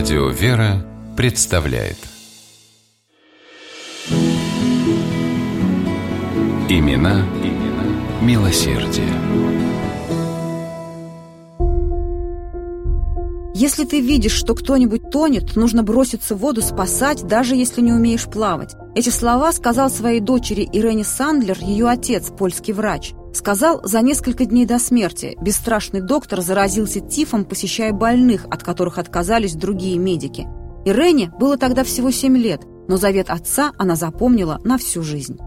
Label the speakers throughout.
Speaker 1: Радио «Вера» представляет Имена, имена милосердие.
Speaker 2: Если ты видишь, что кто-нибудь тонет, нужно броситься в воду спасать, даже если не умеешь плавать. Эти слова сказал своей дочери Ирене Сандлер ее отец, польский врач. Сказал за несколько дней до смерти. Бесстрашный доктор заразился тифом, посещая больных, от которых отказались другие медики. Ирене было тогда всего 7 лет, но завет отца она запомнила на всю жизнь.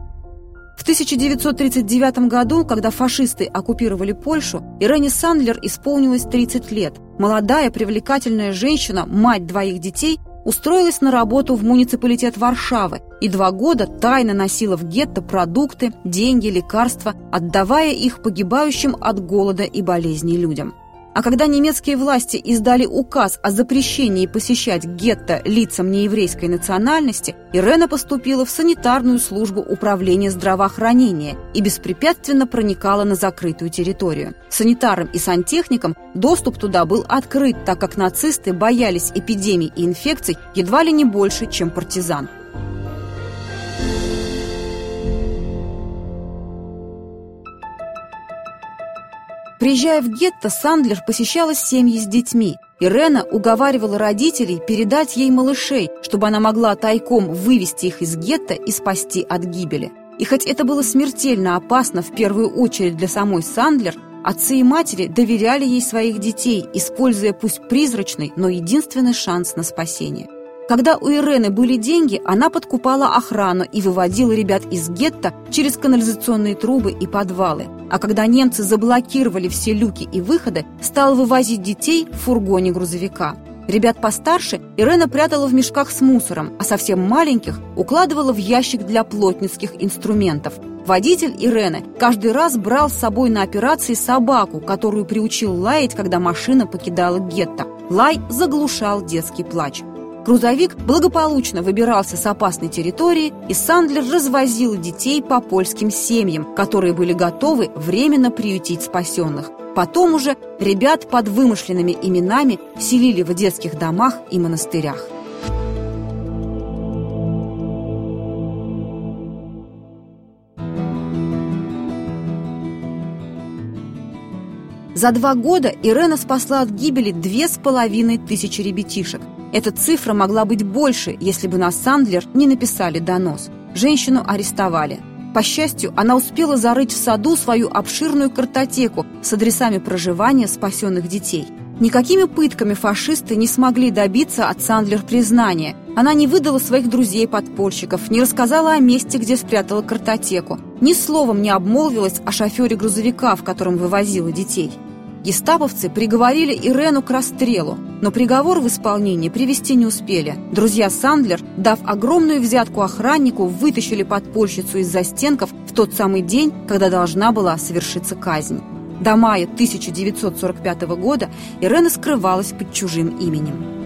Speaker 2: В 1939 году, когда фашисты оккупировали Польшу, Ирене Сандлер исполнилось 30 лет. Молодая, привлекательная женщина, мать двоих детей, устроилась на работу в муниципалитет Варшавы и два года тайно носила в гетто продукты, деньги, лекарства, отдавая их погибающим от голода и болезней людям. А когда немецкие власти издали указ о запрещении посещать гетто лицам нееврейской национальности, Ирена поступила в санитарную службу управления здравоохранения и беспрепятственно проникала на закрытую территорию. Санитарам и сантехникам доступ туда был открыт, так как нацисты боялись эпидемий и инфекций едва ли не больше, чем партизан. Приезжая в гетто, Сандлер посещала семьи с детьми. Ирена уговаривала родителей передать ей малышей, чтобы она могла тайком вывести их из гетто и спасти от гибели. И хоть это было смертельно опасно в первую очередь для самой Сандлер, отцы и матери доверяли ей своих детей, используя пусть призрачный, но единственный шанс на спасение. Когда у Ирены были деньги, она подкупала охрану и выводила ребят из гетто через канализационные трубы и подвалы. А когда немцы заблокировали все люки и выходы, стала вывозить детей в фургоне грузовика. Ребят постарше Ирена прятала в мешках с мусором, а совсем маленьких укладывала в ящик для плотницких инструментов. Водитель Ирены каждый раз брал с собой на операции собаку, которую приучил лаять, когда машина покидала гетто. Лай заглушал детский плач. Грузовик благополучно выбирался с опасной территории, и Сандлер развозил детей по польским семьям, которые были готовы временно приютить спасенных. Потом уже ребят под вымышленными именами селили в детских домах и монастырях. За два года Ирена спасла от гибели две с половиной тысячи ребятишек. Эта цифра могла быть больше, если бы на Сандлер не написали донос. Женщину арестовали. По счастью, она успела зарыть в саду свою обширную картотеку с адресами проживания спасенных детей. Никакими пытками фашисты не смогли добиться от Сандлер признания. Она не выдала своих друзей-подпольщиков, не рассказала о месте, где спрятала картотеку. Ни словом не обмолвилась о шофере грузовика, в котором вывозила детей. Гестаповцы приговорили Ирену к расстрелу, но приговор в исполнение привести не успели. Друзья Сандлер, дав огромную взятку охраннику, вытащили подпольщицу из застенков в тот самый день, когда должна была совершиться казнь. До мая 1945 года Ирена скрывалась под чужим именем.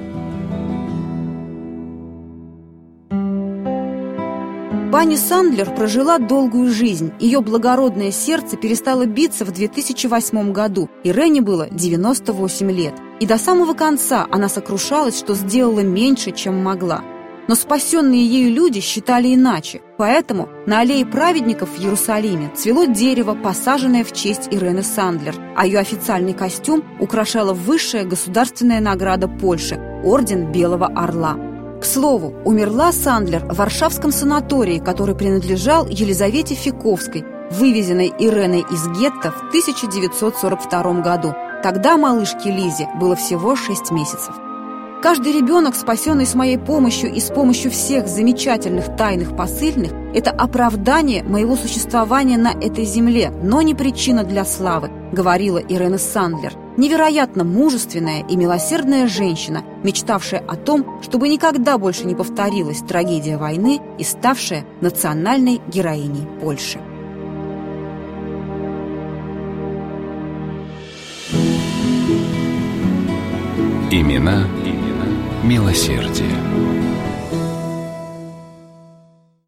Speaker 2: Пани Сандлер прожила долгую жизнь. Ее благородное сердце перестало биться в 2008 году. Ирене было 98 лет. И до самого конца она сокрушалась, что сделала меньше, чем могла. Но спасенные ею люди считали иначе. Поэтому на аллее праведников в Иерусалиме цвело дерево, посаженное в честь Ирены Сандлер, а ее официальный костюм украшала высшая государственная награда Польши – Орден Белого Орла. К слову, умерла Сандлер в Варшавском санатории, который принадлежал Елизавете Фиковской, вывезенной Иреной из гетто в 1942 году. Тогда малышке Лизе было всего 6 месяцев. Каждый ребенок, спасенный с моей помощью и с помощью всех замечательных тайных посыльных, это оправдание моего существования на этой земле, но не причина для славы, говорила Ирена Сандлер – невероятно мужественная и милосердная женщина, мечтавшая о том, чтобы никогда больше не повторилась трагедия войны и ставшая национальной героиней Польши.
Speaker 1: Имена, имена милосердие.